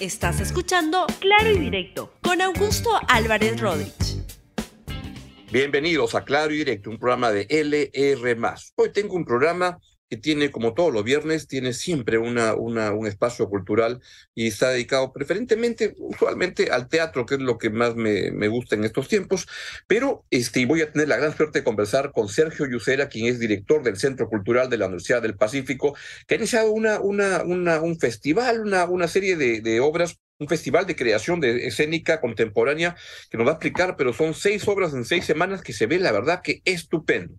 Estás escuchando Claro y Directo con Augusto Álvarez Rodríguez. Bienvenidos a Claro y Directo, un programa de LR. Hoy tengo un programa que tiene, como todos los viernes, tiene siempre una, un espacio cultural y está dedicado preferentemente, usualmente, al teatro, que es lo que más me, me gusta en estos tiempos. Pero este, voy a tener la gran suerte de conversar con Sergio Yusera, quien es director del Centro Cultural de la Universidad del Pacífico, que ha iniciado una, una, una, un festival, una, una serie de obras un festival de creación de escénica contemporánea que nos va a explicar, pero son seis obras en seis semanas que se ve, la verdad, que estupendo.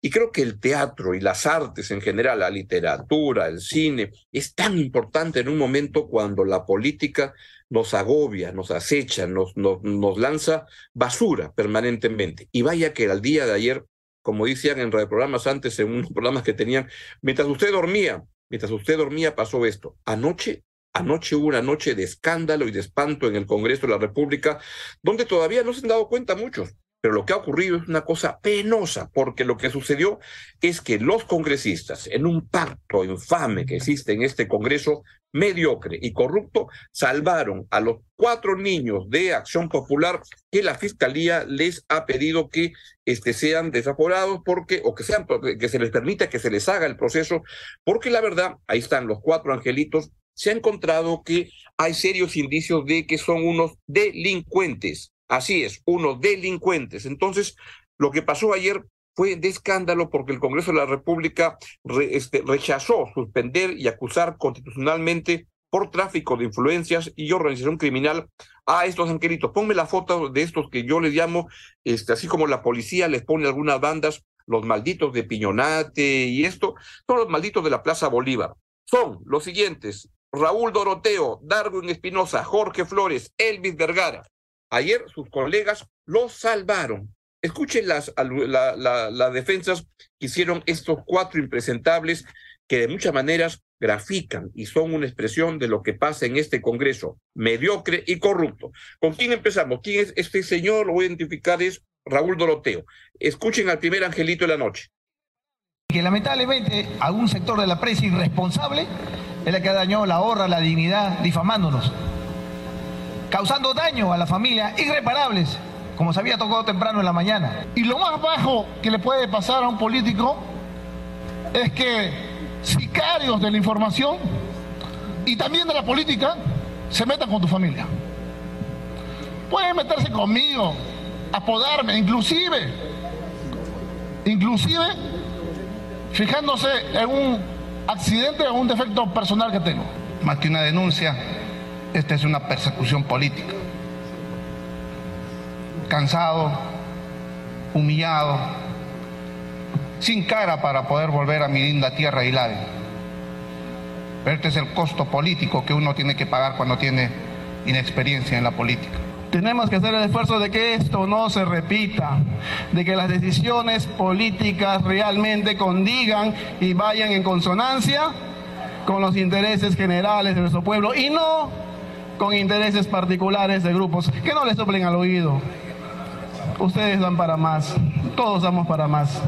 Y creo que el teatro y las artes en general, la literatura, el cine, es tan importante en un momento cuando la política nos agobia, nos acecha, nos, nos, nos lanza basura permanentemente. Y vaya que al día de ayer, como decían en programas antes, en unos programas que tenían, mientras usted dormía, mientras usted dormía pasó esto. Anoche Anoche hubo una noche de escándalo y de espanto en el Congreso de la República, donde todavía no se han dado cuenta muchos. Pero lo que ha ocurrido es una cosa penosa, porque lo que sucedió es que los congresistas, en un pacto infame que existe en este Congreso, mediocre y corrupto, salvaron a los cuatro niños de Acción Popular que la Fiscalía les ha pedido que este, sean desaforados porque, o que, sean, que se les permita que se les haga el proceso, porque la verdad, ahí están los cuatro angelitos se ha encontrado que hay serios indicios de que son unos delincuentes. Así es, unos delincuentes. Entonces, lo que pasó ayer fue de escándalo porque el Congreso de la República este, rechazó suspender y acusar constitucionalmente por tráfico de influencias y organización criminal a estos angelitos. Ponme la foto de estos que yo les llamo, este, así como la policía les pone algunas bandas, los malditos de Piñonate y esto, son los malditos de la Plaza Bolívar. Son los siguientes, Raúl Doroteo, Darwin Espinosa, Jorge Flores, Elvis Vergara. Ayer sus colegas los salvaron. Escuchen las, las defensas que hicieron estos cuatro impresentables que de muchas maneras grafican y son una expresión de lo que pasa en este Congreso, mediocre y corrupto. ¿Con quién empezamos? ¿Quién es este señor? Lo voy a identificar, es Raúl Doroteo. Escuchen al primer angelito de la noche. Que lamentablemente algún sector de la prensa irresponsable es la que dañado la honra, la dignidad, difamándonos, causando daño a la familia irreparables, como se había tocado temprano en la mañana. Y lo más bajo que le puede pasar a un político es que sicarios de la información y también de la política se metan con tu familia. Pueden meterse conmigo, apodarme, inclusive, inclusive fijándose en un accidente o un defecto personal que tengo. Más que una denuncia, esta es una persecución política. Cansado, humillado, sin cara para poder volver a mi linda tierra Hilario. Pero este es el costo político que uno tiene que pagar cuando tiene inexperiencia en la política. Tenemos que hacer el esfuerzo de que esto no se repita, de que las decisiones políticas realmente condigan y vayan en consonancia con los intereses generales de nuestro pueblo y no con intereses particulares de grupos que no les soplen al oído. Ustedes dan para más, todos damos para más.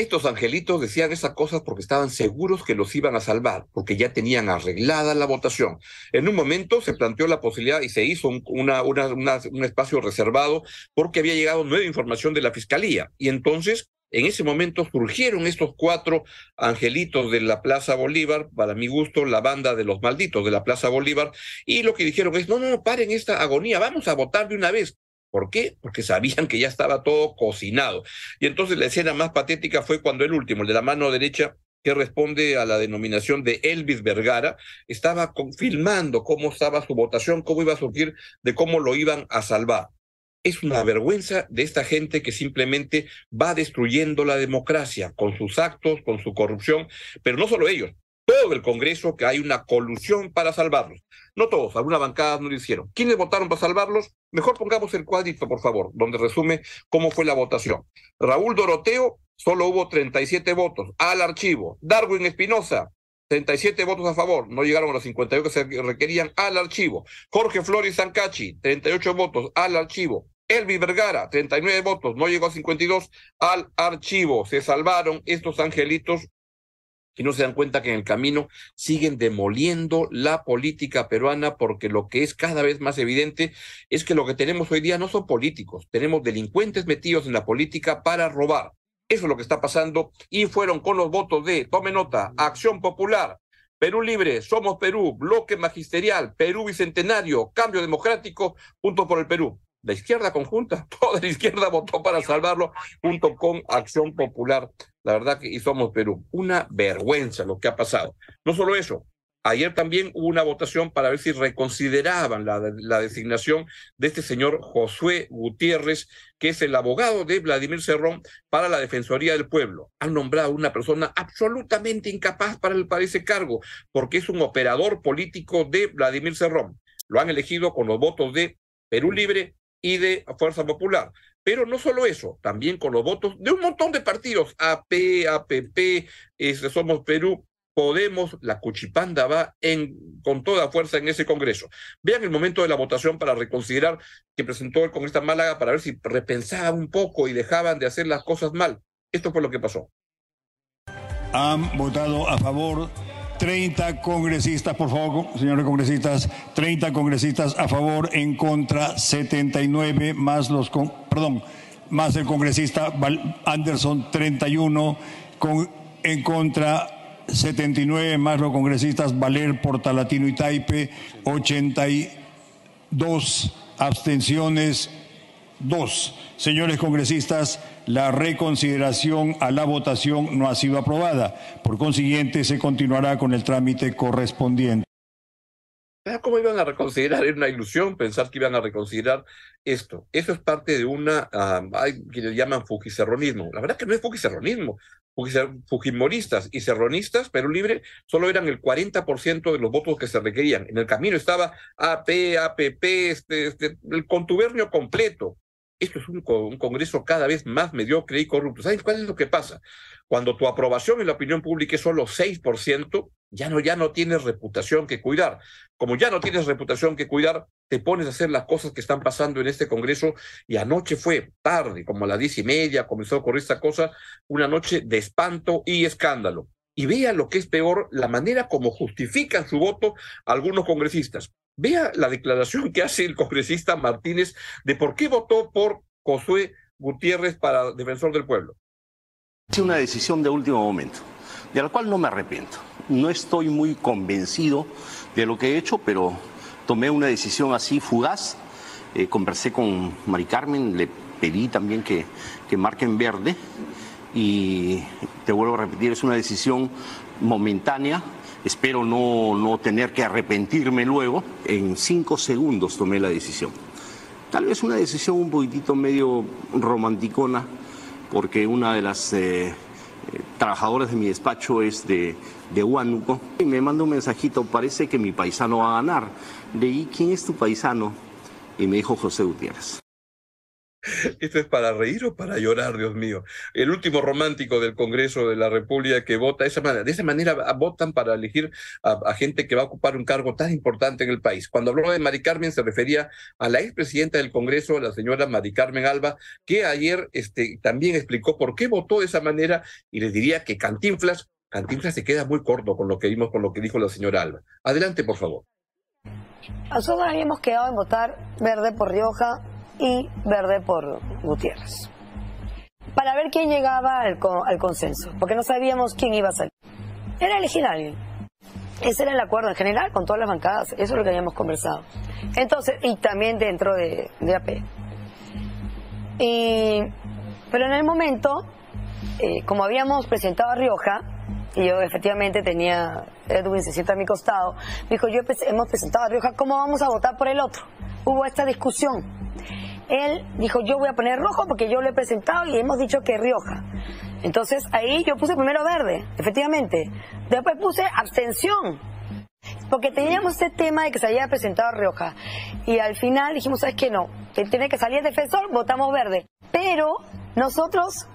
Estos angelitos decían esas cosas porque estaban seguros que los iban a salvar, porque ya tenían arreglada la votación. En un momento se planteó la posibilidad y se hizo un, una, un espacio reservado porque había llegado nueva información de la fiscalía. Y entonces, en ese momento surgieron estos cuatro angelitos de la Plaza Bolívar, para mi gusto, la banda de los malditos de la Plaza Bolívar, y lo que dijeron es, no, no, no, paren esta agonía, vamos a votar de una vez. ¿Por qué? Porque sabían que ya estaba todo cocinado. Y entonces la escena más patética fue cuando el último, el de la mano derecha, que responde a la denominación de Elvis Vergara, estaba filmando cómo estaba su votación, cómo iba a surgir, de cómo lo iban a salvar. Es una vergüenza de esta gente que simplemente va destruyendo la democracia con sus actos, con su corrupción, pero no solo ellos, todo el Congreso que hay una colusión para salvarlos. No todos, algunas bancadas no lo hicieron. ¿Quiénes votaron para salvarlos? Mejor pongamos el cuadrito, por favor, donde resume cómo fue la votación. Raúl Doroteo, solo hubo 37 votos al archivo. Darwin Espinosa, 37 votos a favor, no llegaron a los 58 que se requerían al archivo. Jorge Flores Sancachi, 38 votos al archivo. Elvi Vergara, 39 votos, no llegó a 52 al archivo. Se salvaron estos angelitos y no se dan cuenta que en el camino siguen demoliendo la política peruana porque lo que es cada vez más evidente es que lo que tenemos hoy día no son políticos, tenemos delincuentes metidos en la política para robar. Eso es lo que está pasando y fueron con los votos de, tome nota, Acción Popular, Perú Libre, Somos Perú, Bloque Magisterial, Perú Bicentenario, Cambio Democrático, Junto por el Perú. La izquierda conjunta, toda la izquierda votó para salvarlo junto con Acción Popular. La verdad que y Somos Perú. Una vergüenza lo que ha pasado. No solo eso, Ayer también hubo una votación para ver si reconsideraban la, designación de este señor Josué Gutiérrez, que es el abogado de Vladimir Cerrón para la Defensoría del Pueblo. Han nombrado una persona absolutamente incapaz para, el, para ese cargo, porque es un operador político de Vladimir Cerrón. Lo han elegido con los votos de Perú Libre y de Fuerza Popular. Pero no solo eso, también con los votos de un montón de partidos, AP, APP, este, Somos Perú, Podemos, la Cuchipanda va con toda fuerza en ese Congreso. Vean el momento de la votación para reconsiderar que presentó el Congreso de Málaga para ver si repensaban un poco y dejaban de hacer las cosas mal. Esto fue lo que pasó. Han votado a favor 30 congresistas, por favor, señores congresistas, 30 congresistas a favor, en contra 79, más los, perdón, más el congresista Anderson 31, con, en contra 79 más los congresistas Valer, Portalatino y Taipe, 82 abstenciones, 2. Señores congresistas, la reconsideración a la votación no ha sido aprobada. Por consiguiente, se continuará con el trámite correspondiente. ¿Cómo iban a reconsiderar? Era una ilusión pensar que iban a reconsiderar esto. Eso es parte de una, uh, hay quienes llaman fujicerronismo. La verdad que no es fujicerronismo. Fujimoristas y serronistas, Perú Libre, solo eran el 40% de los votos que se requerían. En el camino estaba AP, APP, este, este, el contubernio completo. Esto es un, Congreso cada vez más mediocre y corrupto. ¿Saben cuál es lo que pasa? Cuando tu aprobación en la opinión pública es solo 6%, ya no, ya no tienes reputación que cuidar. Como ya no tienes reputación que cuidar, te pones a hacer las cosas que están pasando en este Congreso y anoche fue tarde, como a las diez y media, comenzó a ocurrir esta cosa, una noche de espanto y escándalo. Y vea lo que es peor, la manera como justifican su voto algunos congresistas. Vea la declaración que hace el congresista Martínez de por qué votó por Josué Gutiérrez para defensor del pueblo. Es una decisión de último momento, de la cual no me arrepiento. No estoy muy convencido de lo que he hecho, pero tomé una decisión así fugaz. Eh, conversé con Mari Carmen, le pedí también que, que marquen verde y te vuelvo a repetir, es una decisión momentánea. Espero no, no tener que arrepentirme luego. En cinco segundos tomé la decisión. Tal vez una decisión un poquitito medio romanticona, porque una de las eh, trabajadores de mi despacho es de, de Huánuco y me manda un mensajito, parece que mi paisano va a ganar. Leí, ¿quién es tu paisano? Y me dijo José Gutiérrez. ¿Esto es para reír o para llorar, Dios mío? El último romántico del Congreso de la República que vota de esa manera. De esa manera votan para elegir a, gente que va a ocupar un cargo tan importante en el país. Cuando habló de Mari Carmen se refería a la expresidenta del Congreso, la señora Mari Carmen Alba, que ayer este, también explicó por qué votó de esa manera y les diría que Cantinflas, Cantinflas se queda muy corto con lo que vimos, con lo que dijo la señora Alba. Adelante, por favor. Nosotros habíamos quedado en votar verde por Rioja y verde por Gutiérrez. Para ver quién llegaba al, al, consenso, porque no sabíamos quién iba a salir. Era elegir a alguien. Ese era el acuerdo en general con todas las bancadas, eso es lo que habíamos conversado. Entonces, y también dentro de, AP. Y, pero en el momento, eh, como habíamos presentado a Rioja, y yo efectivamente tenía, Edwin se sienta a mi costado, dijo, yo hemos presentado a Rioja, ¿cómo vamos a votar por el otro? Hubo esta discusión él dijo, yo voy a poner rojo porque yo lo he presentado y hemos dicho que Rioja. Entonces ahí yo puse primero verde, efectivamente. Después puse abstención, porque teníamos ese tema de que se había presentado Rioja. Y al final dijimos, ¿sabes qué? No, tiene que salir defensor, votamos verde. Pero nosotros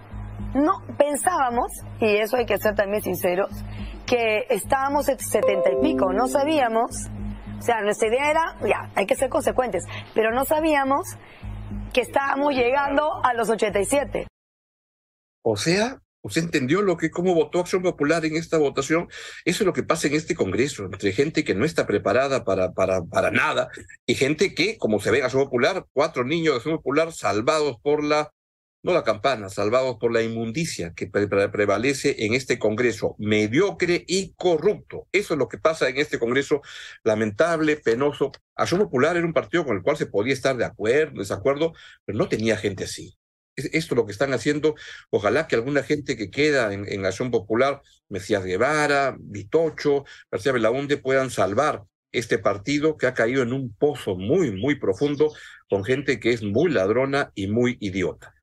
no pensábamos, y eso hay que ser también sinceros, que estábamos en setenta y pico, no sabíamos, o sea, nuestra idea era, ya, hay que ser consecuentes, pero no sabíamos que estábamos llegando a los 87. O sea, ¿Usted entendió lo que, cómo votó Acción Popular en esta votación? Eso es lo que pasa en este Congreso, entre gente que no está preparada para, para, para nada y gente que, como se ve en Acción Popular, cuatro niños de Acción Popular salvados por la, no la campana, salvados por la inmundicia que prevalece en este Congreso, mediocre y corrupto. Eso es lo que pasa en este Congreso, lamentable, penoso. Acción Popular era un partido con el cual se podía estar de acuerdo, desacuerdo, pero no tenía gente así esto es lo que están haciendo. Ojalá que alguna gente que queda en, Acción Popular, Mesías Guevara, Vitocho, García Belaunde, puedan salvar este partido que ha caído en un pozo muy, muy profundo con gente que es muy ladrona y muy idiota.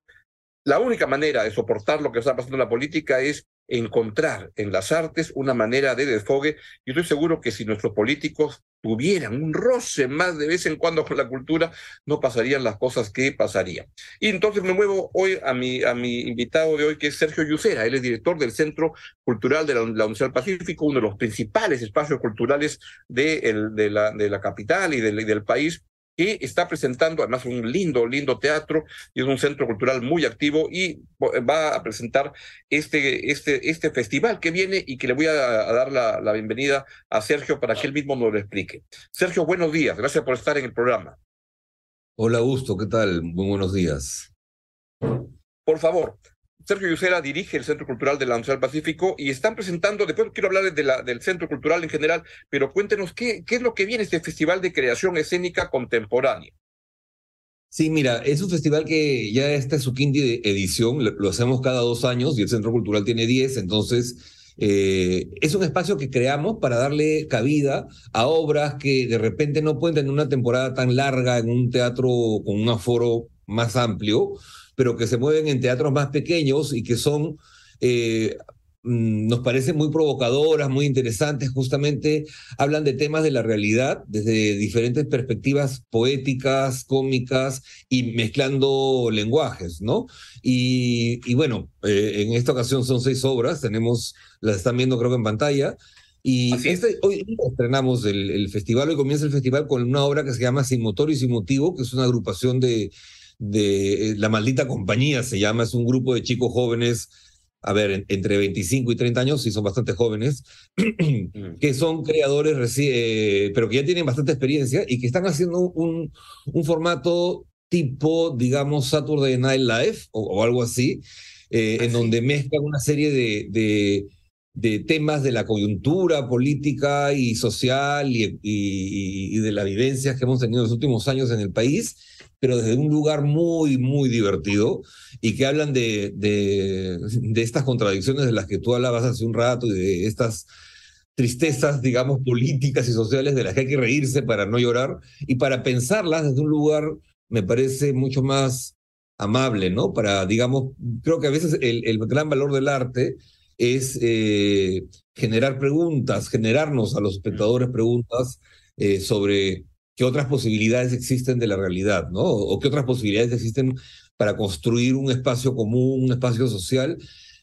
La única manera de soportar lo que está pasando en la política es encontrar en las artes una manera de desfogue. Y estoy seguro que si nuestros políticos tuvieran un roce más de vez en cuando con la cultura, no pasarían las cosas que pasarían. Y entonces me muevo hoy a mi, a mi invitado de hoy, que es Sergio Yucera. Él es director del Centro Cultural de la, Universidad del Pacífico, uno de los principales espacios culturales de, la, de la capital y del país que está presentando además un lindo, lindo teatro y es un centro cultural muy activo y va a presentar este, este, este festival que viene y que le voy a, dar la, la, bienvenida a Sergio para que él mismo nos lo explique. Sergio, buenos días, gracias por estar en el programa. Hola, Augusto, ¿qué tal? Muy buenos días. Por favor, Sergio Yusera dirige el Centro Cultural de la Universidad del Pacífico y están presentando, después quiero hablar de la, del Centro Cultural en general, pero cuéntenos qué, es lo que viene este Festival de Creación Escénica Contemporánea. Sí, mira, es un festival que ya está en su quinta edición, lo, hacemos cada dos años y el Centro Cultural tiene diez, entonces eh, es un espacio que creamos para darle cabida a obras que de repente no pueden tener una temporada tan larga en un teatro con un aforo más amplio, pero que se mueven en teatros más pequeños y que son, eh, mm, nos parecen muy provocadoras, muy interesantes, justamente hablan de temas de la realidad desde diferentes perspectivas poéticas, cómicas y mezclando lenguajes, ¿no? Y, y bueno, eh, en esta ocasión son seis obras, tenemos, las están viendo creo que en pantalla. Y este, hoy estrenamos el, el, festival, hoy comienza el festival con una obra que se llama Sin Motor y Sin Motivo, que es una agrupación de, de eh, La Maldita Compañía, se llama, es un grupo de chicos jóvenes, a ver, entre 25 y 30 años, y son bastante jóvenes, mm. que son creadores, eh, pero que ya tienen bastante experiencia y que están haciendo un, un formato tipo, digamos, Saturday Night Live o, algo así, eh, en donde mezclan una serie de, de, de, temas de la coyuntura política y social y, y, y, de las vivencias que hemos tenido en los últimos años en el país pero desde un lugar muy, muy divertido y que hablan de, de, estas contradicciones de las que tú hablabas hace un rato y de estas tristezas, digamos, políticas y sociales de las que hay que reírse para no llorar y para pensarlas desde un lugar, me parece, mucho más amable, ¿no? Para, digamos, creo que a veces el, el gran valor del arte es eh, generar preguntas, generarnos a los espectadores preguntas eh, sobre qué otras posibilidades existen de la realidad, ¿no? O qué otras posibilidades existen para construir un espacio común, un espacio social.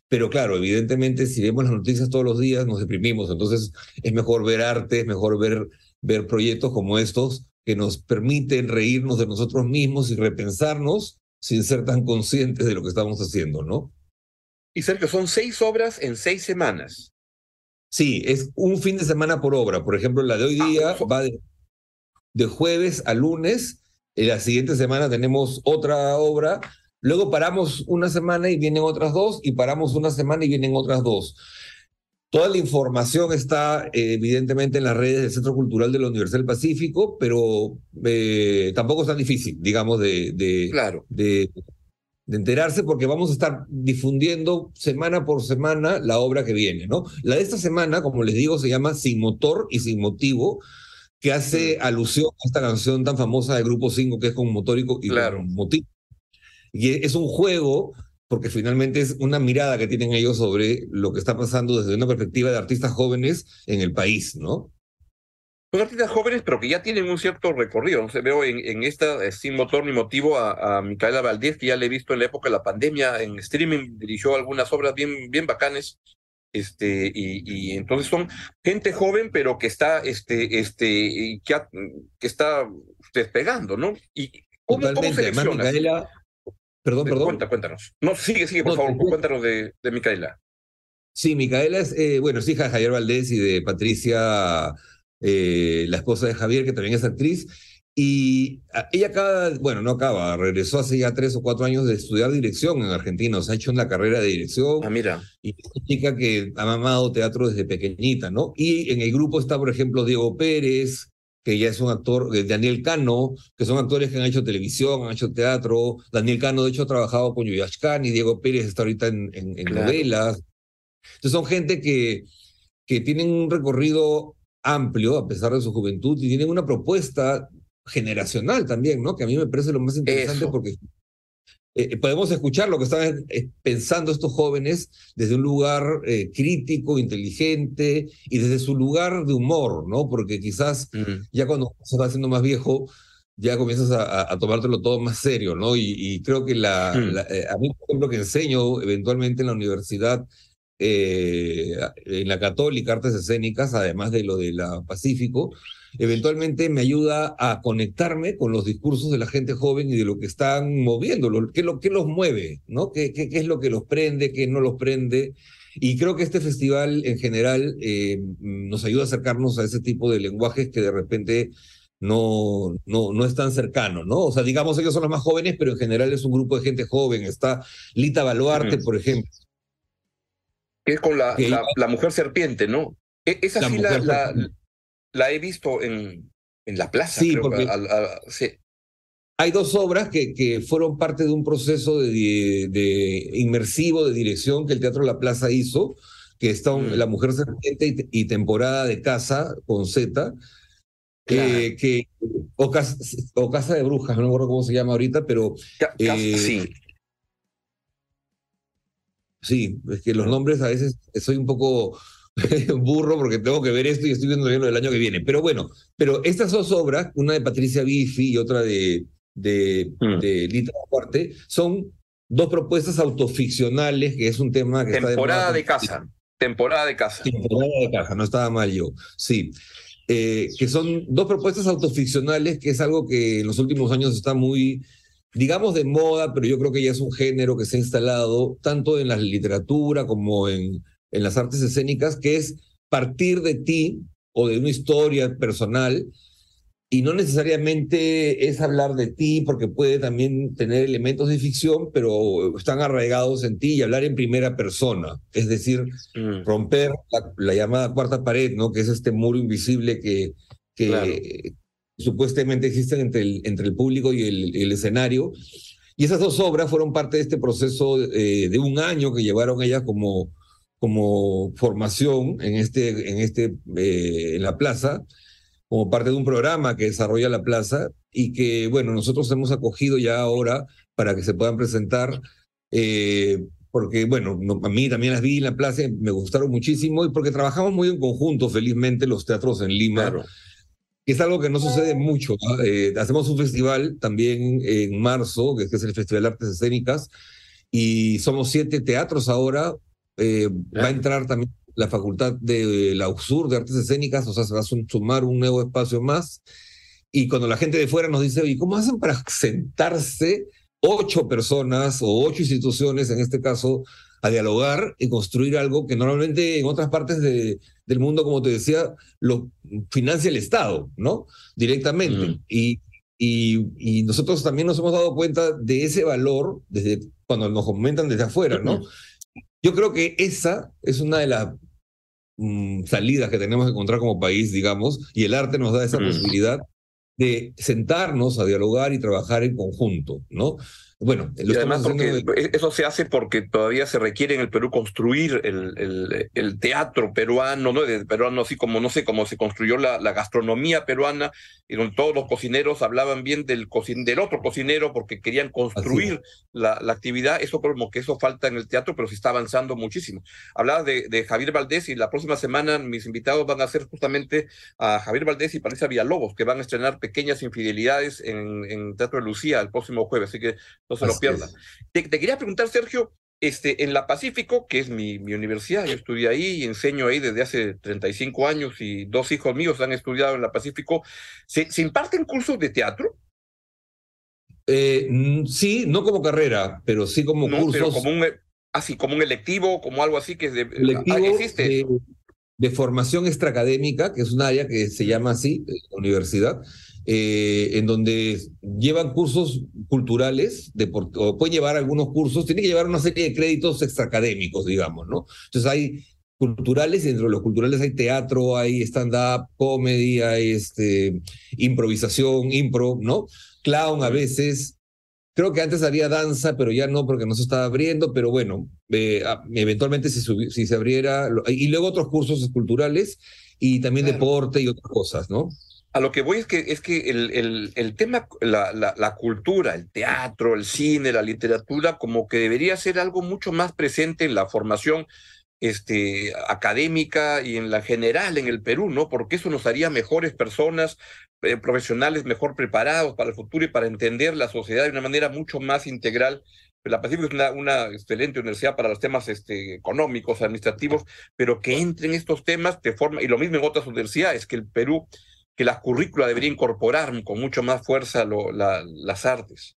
Pero claro, evidentemente, si vemos las noticias todos los días, nos deprimimos. Entonces, es mejor ver arte, es mejor ver, ver proyectos como estos que nos permiten reírnos de nosotros mismos y repensarnos sin ser tan conscientes de lo que estamos haciendo, ¿no? Y Sergio, son seis obras en seis semanas. Sí, es un fin de semana por obra. Por ejemplo, la de hoy ah, día va de, de jueves a lunes. La siguiente semana tenemos otra obra. Luego paramos una semana y vienen otras dos, y paramos una semana y vienen otras dos. Toda la información está eh, evidentemente en las redes del Centro Cultural de la Universidad del Pacífico, pero eh, tampoco es tan difícil, digamos, de, de, claro. de, de, enterarse, porque vamos a estar difundiendo semana por semana la obra que viene, ¿no? La de esta semana, como les digo, se llama Sin Motor y Sin Motivo, que hace alusión a esta canción tan famosa de Grupo 5 que es con motórico y claro. con motivo. Y es un juego porque finalmente es una mirada que tienen ellos sobre lo que está pasando desde una perspectiva de artistas jóvenes en el país, ¿no? Son artistas jóvenes, pero que ya tienen un cierto recorrido. No se veo en, en esta, eh, sin motor ni motivo, a, a, Micaela Valdés, que ya le he visto en la época de la pandemia en streaming, dirigió algunas obras bien, bien bacanes este, y, y, entonces son gente joven, pero que está, este, este, que, que está despegando, ¿no? Y ¿cómo, Totalmente. ¿cómo Micaela, Perdón, perdón. Cuenta, cuéntanos. No, sigue, sigue, por favor, cuéntanos de, de Micaela. Sí, Micaela es, eh, bueno, es hija de Javier Valdés y de Patricia, eh, la esposa de Javier, que también es actriz. Y ella acaba, bueno, no acaba, regresó hace ya tres o cuatro años de estudiar dirección en Argentina, o sea, ha hecho una carrera de dirección. Ah, mira. Y es una chica que ha mamado teatro desde pequeñita, ¿no? Y en el grupo está, por ejemplo, Diego Pérez, que ya es un actor, eh, Daniel Cano, que son actores que han hecho televisión, han hecho teatro. Daniel Cano, de hecho, ha trabajado con Yuyashkan y Diego Pérez está ahorita en, en, novelas. Entonces son gente que, que tienen un recorrido amplio a pesar de su juventud y tienen una propuesta generacional también, ¿no? Que a mí me parece lo más interesante porque eh, podemos escuchar lo que están eh, pensando estos jóvenes desde un lugar eh, crítico, inteligente y desde su lugar de humor, ¿no? Porque quizás ya cuando se va haciendo más viejo, ya comienzas a, a, tomártelo todo más serio, ¿no? Y, creo que la, a mí, por ejemplo, que enseño eventualmente en la universidad eh, en la Católica, Artes Escénicas, además de lo de la Pacífico, eventualmente me ayuda a conectarme con los discursos de la gente joven y de lo que están moviendo, qué, lo, qué los mueve, ¿no? ¿Qué, qué, qué es lo que los prende, qué no los prende. Y creo que este festival en general eh, nos ayuda a acercarnos a ese tipo de lenguajes que de repente no, no, no es tan cercano, ¿no? O sea, digamos, ellos son los más jóvenes, pero en general es un grupo de gente joven. Está Lita Baluarte, por ejemplo, que es con la, la, mujer serpiente, ¿no? E, esa sí la, la, he visto en, en la plaza. Sí, porque hay dos obras que, que fueron parte de un proceso de, de, inmersivo de dirección que el Teatro La Plaza hizo, que está mm. La Mujer Serpiente y, Temporada de Casa con Z, eh, que, o, casa, de Brujas, no me acuerdo cómo se llama ahorita, pero... Eh, sí Sí, es que los nombres a veces soy un poco burro porque tengo que ver esto y estoy viendo lo del año que viene. Pero bueno, pero estas dos obras, una de Patricia Bifi y otra de, de, mm. de Lita Duarte, son dos propuestas autoficcionales, que es un tema que Temporada de, casa. Temporada de casa. Temporada de casa, no estaba mal yo. Sí. Eh, que son dos propuestas autoficcionales, que es algo que en los últimos años está muy digamos de moda, pero yo creo que ya es un género que se ha instalado tanto en la literatura como en, en las artes escénicas, que es partir de ti o de una historia personal y no necesariamente es hablar de ti, porque puede también tener elementos de ficción, pero están arraigados en ti y hablar en primera persona, es decir, mm. romper la, llamada cuarta pared, ¿no? que es este muro invisible que, que, supuestamente existen entre el, entre el público y el, escenario. Y esas dos obras fueron parte de este proceso eh, de un año que llevaron ellas como, como formación en, este, en, este, eh, en la plaza, como parte de un programa que desarrolla la plaza y que, bueno, nosotros hemos acogido ya ahora para que se puedan presentar. Eh, porque, bueno, a mí también las vi en la plaza, me gustaron muchísimo y porque trabajamos muy en conjunto, felizmente, los teatros en Lima que es algo que no sucede mucho. Eh, hacemos un festival también en marzo, que es el Festival de Artes Escénicas, y somos siete teatros ahora. Eh, va a entrar también la Facultad de la USUR de Artes Escénicas, o sea, se va a sumar un nuevo espacio más. Y cuando la gente de fuera nos dice, ¿y cómo hacen para sentarse ocho personas o ocho instituciones, en este caso, a dialogar y construir algo que normalmente en otras partes de, del mundo, como te decía, lo financia el Estado, ¿no? Directamente. Y, y, nosotros también nos hemos dado cuenta de ese valor desde cuando nos comentan desde afuera, ¿no? Yo creo que esa es una de las mm, salidas que tenemos que encontrar como país, digamos, y el arte nos da esa posibilidad de sentarnos a dialogar y trabajar en conjunto, ¿no? Bueno, y además porque eso se hace porque todavía se requiere en el Perú construir el, el, el teatro peruano, ¿no? De peruano, así como no sé cómo se construyó la, la, gastronomía peruana, y donde todos los cocineros hablaban bien del, cocin del otro cocinero porque querían construir la, la, actividad. Eso como que eso falta en el teatro, pero se está avanzando muchísimo. Hablaba de, de, Javier Valdés y la próxima semana mis invitados van a ser justamente a Javier Valdés y Patricia Villalobos, que van a estrenar Pequeñas Infidelidades en, en Teatro de Lucía el próximo jueves. Así que no se lo pierdan. Te, quería preguntar, Sergio, este, en la Pacífico, que es mi, mi, universidad, yo estudié ahí y enseño ahí desde hace 35 años y dos hijos míos han estudiado en la Pacífico, ¿se, ¿se imparten cursos de teatro? Eh, sí, no como carrera, pero sí como cursos. como un, así, como un electivo, como algo así que es de, ah, existe. De, formación extraacadémica, que es un área que se llama así, universidad, eh, en donde llevan cursos culturales, o pueden llevar algunos cursos, tienen que llevar una serie de créditos extraacadémicos, digamos, ¿no? Entonces hay culturales y dentro de los culturales hay teatro, hay stand-up, comedy, hay este, improvisación, impro, ¿no? Clown a veces. Creo que antes había danza, pero ya no porque no se estaba abriendo, pero bueno, eh, eventualmente si, si, se abriera, y luego otros cursos culturales y también deporte y otras cosas, ¿no? A lo que voy es que, es que el, el, tema, la, la, la, cultura, el teatro, el cine, la literatura, como que debería ser algo mucho más presente en la formación este, académica y en la general en el Perú, ¿no? Porque eso nos haría mejores personas, eh, profesionales mejor preparados para el futuro y para entender la sociedad de una manera mucho más integral. La Pacífico es una, una excelente universidad para los temas este, económicos, administrativos, pero que entren estos temas de forma, y lo mismo en otras universidades, que el Perú que la currícula debería incorporar con mucho más fuerza lo, las artes.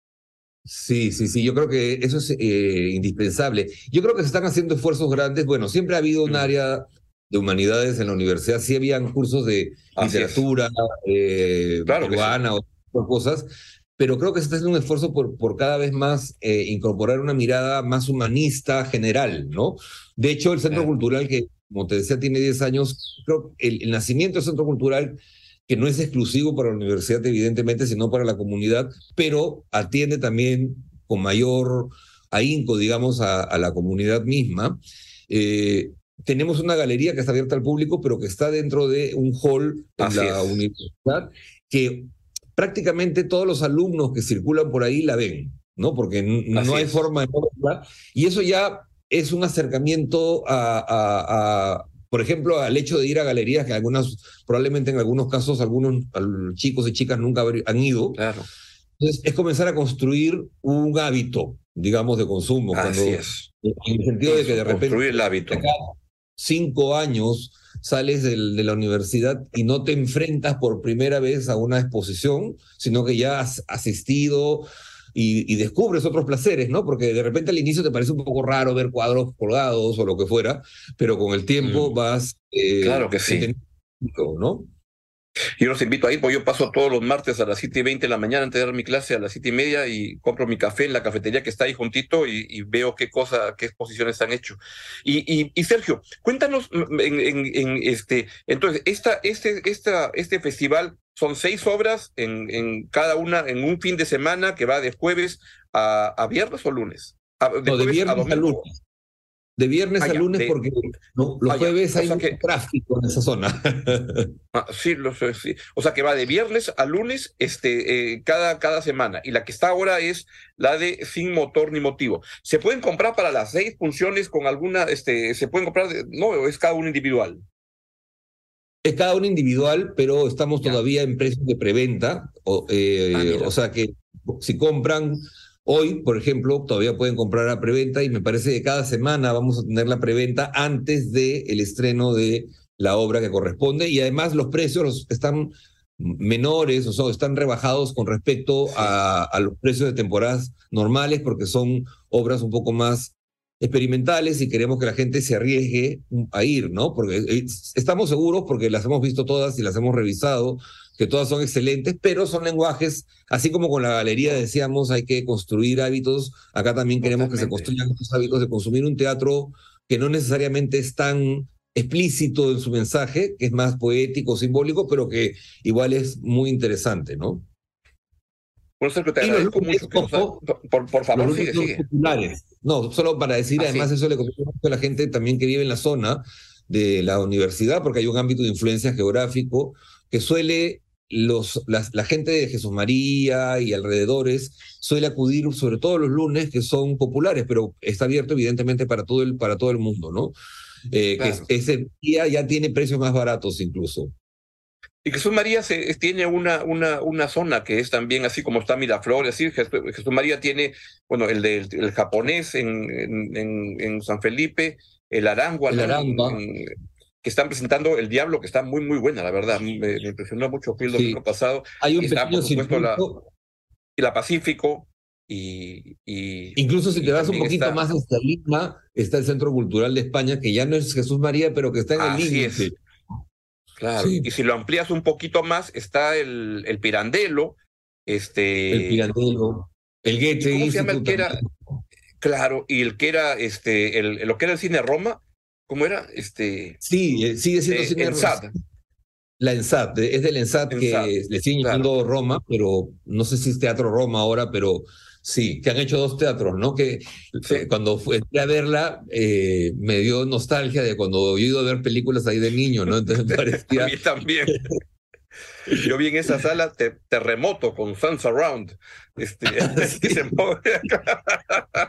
Sí, sí, sí, yo creo que eso es eh, indispensable. Yo creo que se están haciendo esfuerzos grandes. Bueno, siempre ha habido un mm. área de humanidades en la universidad, sí habían cursos de literatura eh, peruana o otras cosas, pero creo que se está haciendo un esfuerzo por, por cada vez más eh, incorporar una mirada más humanista general, ¿no? De hecho, el Centro Cultural, que como te decía, tiene 10 años, creo que el, el nacimiento del Centro Cultural que no es exclusivo para la universidad, evidentemente, sino para la comunidad, pero atiende también con mayor ahínco, digamos, a, la comunidad misma. Eh, tenemos una galería que está abierta al público, pero que está dentro de un hall en la universidad, que prácticamente todos los alumnos que circulan por ahí la ven, ¿no? Porque no hay forma de verla. Y eso ya es un acercamiento a, por ejemplo, al hecho de ir a galerías que algunas, probablemente en algunos casos, algunos chicos y chicas nunca han ido. Claro. Entonces, es comenzar a construir un hábito, digamos, de consumo. Así es. En el sentido de que de repente. Construir el hábito. Cinco años sales de la universidad y no te enfrentas por primera vez a una exposición, sino que ya has asistido, y, descubres otros placeres, ¿no? Porque de repente al inicio te parece un poco raro ver cuadros colgados o lo que fuera, pero con el tiempo mm. vas... Eh, claro que sí. ¿no? Yo los invito a ir, porque yo paso todos los martes a las 7 y 20 de la mañana antes de dar mi clase a las 7 y media y compro mi café en la cafetería que está ahí juntito y, veo qué cosa, qué exposiciones han hecho. Y, y, Sergio, cuéntanos en, en, este, entonces, esta, este, esta, este festival son seis obras en, en, cada una, en un fin de semana que va de jueves a, a viernes o lunes. de, viernes a, lunes. De viernes ah, a lunes porque los ah, jueves hay tráfico en esa zona. Ah, sí, lo sé, sí. O sea que va de viernes a lunes este, eh, cada, cada semana. Y la que está ahora es la de sin motor ni motivo. ¿Se pueden comprar para las seis funciones con alguna, este, se pueden comprar, no, es cada uno individual? Es cada uno individual, pero estamos todavía en precios de preventa. O, eh, o sea que si compran Hoy, por ejemplo, todavía pueden comprar a preventa y me parece que cada semana vamos a tener la preventa antes del el estreno de la obra que corresponde y además los precios están menores, o sea, están rebajados con respecto a, a, los precios de temporadas normales porque son obras un poco más experimentales y queremos que la gente se arriesgue a ir, ¿no? Porque eh, estamos seguros porque las hemos visto todas y las hemos revisado que todas son excelentes, pero son lenguajes, así como con la galería decíamos, hay que construir hábitos, acá también queremos que se construyan estos hábitos de consumir un teatro que no necesariamente es tan explícito en su mensaje, que es más poético, simbólico, pero que igual es muy interesante, ¿no? Por, eso que te agradezco mucho. por, por, favor, sigue, sigue. No, solo para decir, ah, además, eso le comento a la gente también que vive en la zona de la universidad, porque hay un ámbito de influencia geográfico que suele los, la, gente de Jesús María y alrededores suele acudir sobre todo los lunes que son populares, pero está abierto evidentemente para todo el, para todo el mundo, ¿no? Eh, que ese día ya tiene precios más baratos incluso. Y Jesús María se, tiene una, una, una zona que es también así como está Miraflores, así Jesús, María tiene, bueno, el del el japonés en, en, en, San Felipe, el Arangua, el Arangua que están presentando El Diablo, que está muy, muy buena, la verdad. Me, impresionó mucho el domingo pasado. Hay un pequeño circuito, y la Pacífico, y, Incluso si te vas un poquito más hasta Lima, está el Centro Cultural de España, que ya no es Jesús María, pero que está en el límite. Claro, y si lo amplías un poquito más, está el, el Pirandelo, este... El Pirandelo, el Goethe. ¿Cómo se llama el que era? Claro, y el que era, este, el, lo que era el cine Roma, ¿cómo era? Este... Sí, eh, sigue siendo eh, cine Roma. La ENSAT, es del ENSAT, que le siguen llamando Roma, pero no sé si es Teatro Roma ahora, pero Sí, que han hecho dos teatros, ¿no? Que eh, cuando fui a verla eh, me dio nostalgia de cuando he ido a ver películas ahí de niño, ¿no? Entonces me parecía... a mí también. Yo vi en esa sala Terremoto con Fans Around. Este,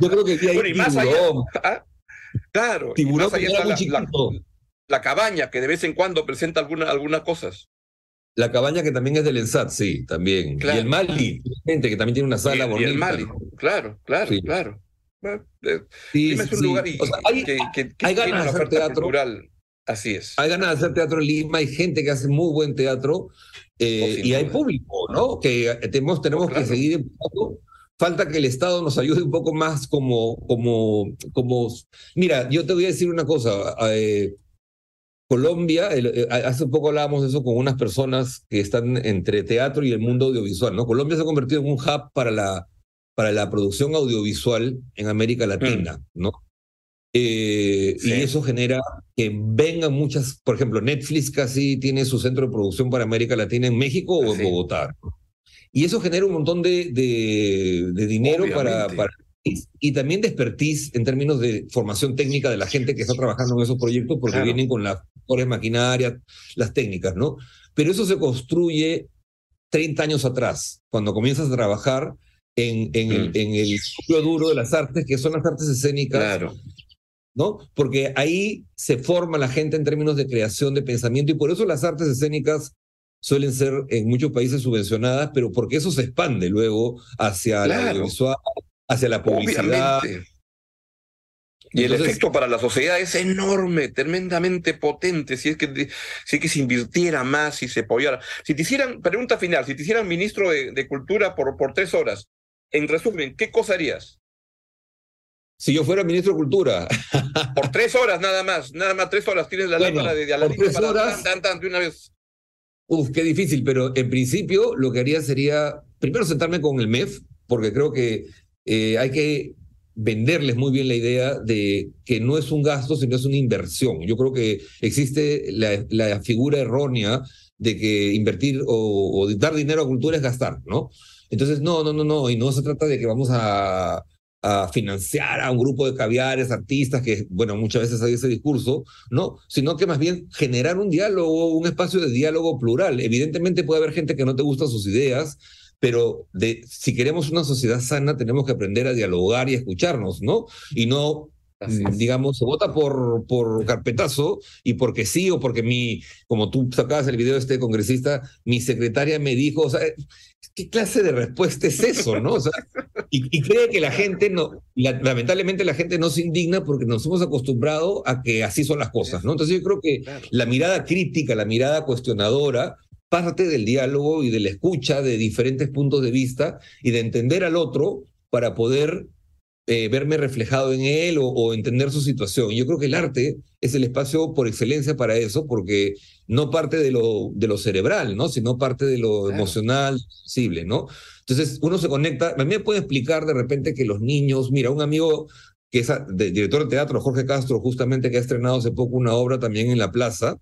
Yo creo que bueno, y más allá, ¿ah? Claro, tiburón y más allá está la, la, cabaña que de vez en cuando presenta alguna, algunas cosas. La cabaña que también es del ENSAT, sí, también. Y el Mali, gente que también tiene una sala bonita. Y el Mali, claro, claro, claro. Sí, es un lugar hay, que, hay ganas de hacer teatro. Cultural. Así es. Hay ganas de hacer teatro en Lima, hay gente que hace muy buen teatro eh, y hay público, ¿no? Que eh, tenemos, tenemos que seguir empujando. Falta que el Estado nos ayude un poco más como, como, como... Mira, yo te voy a decir una cosa. Eh, Colombia, eh, hace poco hablábamos de eso con unas personas que están entre teatro y el mundo audiovisual, ¿no? Colombia se ha convertido en un hub para la, para la producción audiovisual en América Latina, mm. ¿no? Eh, y eso genera que vengan muchas, por ejemplo, Netflix casi tiene su centro de producción para América Latina en México o en Bogotá. Y eso genera un montón de, de, dinero para, para, y también de expertise en términos de formación técnica de la gente que está trabajando en esos proyectos, porque vienen con las mejores maquinarias, las técnicas, ¿no? Pero eso se construye 30 años atrás, cuando comienzas a trabajar en, en, el, mm. en el núcleo duro de las artes, que son las artes escénicas. Claro. ¿no? Porque ahí se forma la gente en términos de creación de pensamiento y por eso las artes escénicas suelen ser en muchos países subvencionadas, pero porque eso se expande luego hacia la audiovisual, hacia la publicidad. Y el efecto para la sociedad es enorme, tremendamente potente. Si es que, si que se invirtiera más, si se apoyara. Si te hicieran, pregunta final, si te hicieran ministro de, Cultura por, por tres horas, en resumen, ¿qué cosa harías? Si yo fuera ministro de Cultura. por tres horas nada más, nada más tres horas. Tienes la lámpara de, de para horas, de una vez. Uf, qué difícil, pero en principio lo que haría sería primero sentarme con el MEF, porque creo que eh, hay que venderles muy bien la idea de que no es un gasto, sino es una inversión. Yo creo que existe la, figura errónea de que invertir o, dar dinero a cultura es gastar, ¿no? Entonces, no, no, no, no, y no se trata de que vamos a, a financiar a un grupo de caviares, artistas, que, bueno, muchas veces hay ese discurso, ¿no? Sino que más bien generar un diálogo, un espacio de diálogo plural. Evidentemente puede haber gente que no te gusta sus ideas, pero si queremos una sociedad sana tenemos que aprender a dialogar y escucharnos, ¿no? Y no, digamos, se vota por, por carpetazo y porque sí o porque mi, como tú sacabas el video de este congresista, mi secretaria me dijo, o sea, ¿qué clase de respuesta es eso, no? O sea, y, cree que la gente no, lamentablemente la gente no se indigna porque nos hemos acostumbrado a que así son las cosas, ¿no? Entonces yo creo que la mirada crítica, la mirada cuestionadora, parte del diálogo y de la escucha de diferentes puntos de vista y de entender al otro para poder eh, verme reflejado en él o, entender su situación. Yo creo que el arte es el espacio por excelencia para eso, porque no parte de lo, de lo cerebral, ¿no? sino parte de lo emocional, sensible, ¿no? Entonces uno se conecta, a mí me puede explicar de repente que los niños, mira, un amigo que es director de teatro, Jorge Castro, justamente que ha estrenado hace poco una obra también en la plaza,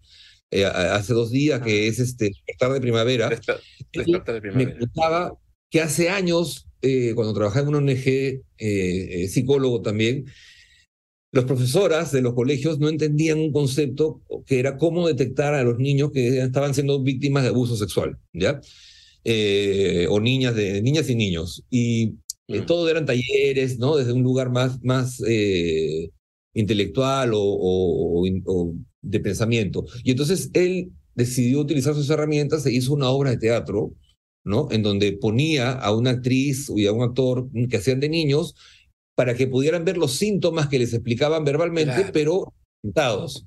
eh, hace dos días, que es este Despertar de Primavera. de Primavera. Me contaba que hace años, eh, cuando trabajaba en una ONG, eh, psicólogo también, los profesoras de los colegios no entendían un concepto que era cómo detectar a los niños que estaban siendo víctimas de abuso sexual, ¿ya? o niñas, de, niñas y niños. Y mm. todo eran talleres, ¿no? Desde un lugar más, más intelectual o, de pensamiento. Y entonces él decidió utilizar sus herramientas e hizo una obra de teatro, ¿no? En donde ponía a una actriz y a un actor que hacían de niños para que pudieran ver los síntomas que les explicaban verbalmente, pero sentados.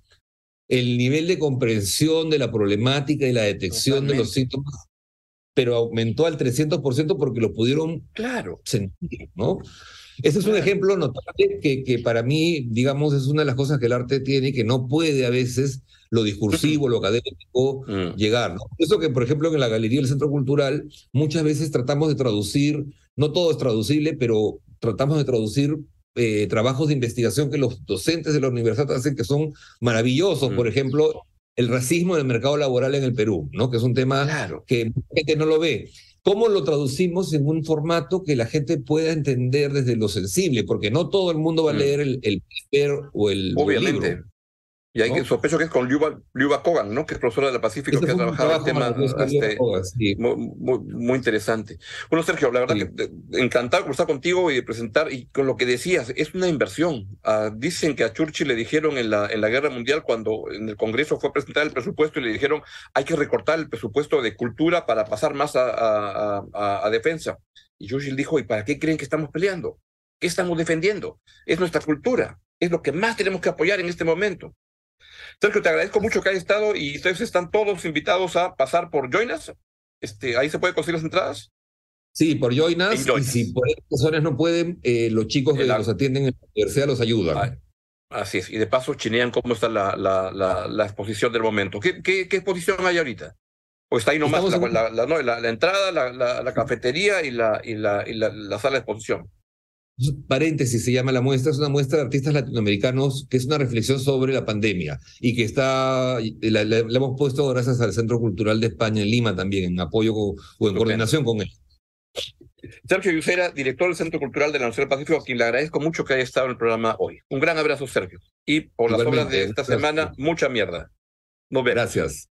El nivel de comprensión de la problemática y la detección de los síntomas pero aumentó al 300% porque lo pudieron claro. sentir, ¿no? Ese es un ejemplo notable que, que para mí, digamos, es una de las cosas que el arte tiene y que no puede a veces lo discursivo, lo académico, mm. llegar. ¿no? Eso que, por ejemplo, en la Galería del Centro Cultural, muchas veces tratamos de traducir, no todo es traducible, pero tratamos de traducir eh, trabajos de investigación que los docentes de la universidad hacen que son maravillosos. Por mm. ejemplo, el racismo en el mercado laboral en el Perú, ¿no? Que es un tema que mucha gente no lo ve. ¿Cómo lo traducimos en un formato que la gente pueda entender desde lo sensible? Porque no todo el mundo va a mm. leer el, el paper o el, Obviamente. libro. Y hay que sospecho que es con Liuba, Kogan, ¿no? Que es profesora del Pacífico, que ha trabajado en temas este, muy, interesante. Bueno, Sergio, la verdad que encantado de conversar contigo y de presentar, y con lo que decías, es una inversión. Ah, dicen que a Churchill le dijeron en la, en la Guerra Mundial, cuando en el Congreso fue a presentar el presupuesto, y le dijeron, hay que recortar el presupuesto de cultura para pasar más a, a, a defensa. Y Churchill dijo, ¿y para qué creen que estamos peleando? ¿Qué estamos defendiendo? Es nuestra cultura, es lo que más tenemos que apoyar en este momento. Sergio, te agradezco mucho que hayas estado y ustedes están todos invitados a pasar por Joinas. Este, ahí se puede conseguir las entradas. Sí, por Joinas. Y si por razones no pueden, eh, los chicos que los atienden en la universidad los ayudan. así es. Y de paso chinean cómo está la, la, la, exposición del momento. ¿Qué, qué, qué exposición hay ahorita? ¿O está ahí nomás la, la, la, entrada, la, cafetería y, la, y, la, y la sala de exposición? Paréntesis se llama la muestra, es una muestra de artistas latinoamericanos que es una reflexión sobre la pandemia y que está, la, hemos puesto gracias al Centro Cultural de España en Lima también, en apoyo o en coordinación con él. Sergio Yusera, director del Centro Cultural de la Universidad del Pacífico, a quien le agradezco mucho que haya estado en el programa hoy. Un gran abrazo, Sergio. Y por las obras de esta semana, mucha mierda. Nos vemos. Gracias.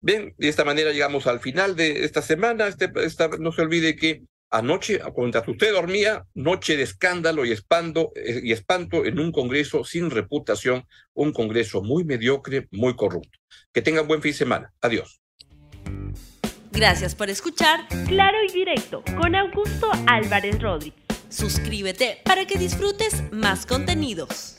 Bien, de esta manera llegamos al final de esta semana. Este, esta, no se olvide que Anoche, mientras usted dormía, noche de escándalo y, espanto, eh, y espanto en un Congreso sin reputación, un Congreso muy mediocre, muy corrupto. Que tengan buen fin de semana. Adiós. Gracias por escuchar Claro y Directo con Augusto Álvarez Rodríguez. Suscríbete para que disfrutes más contenidos.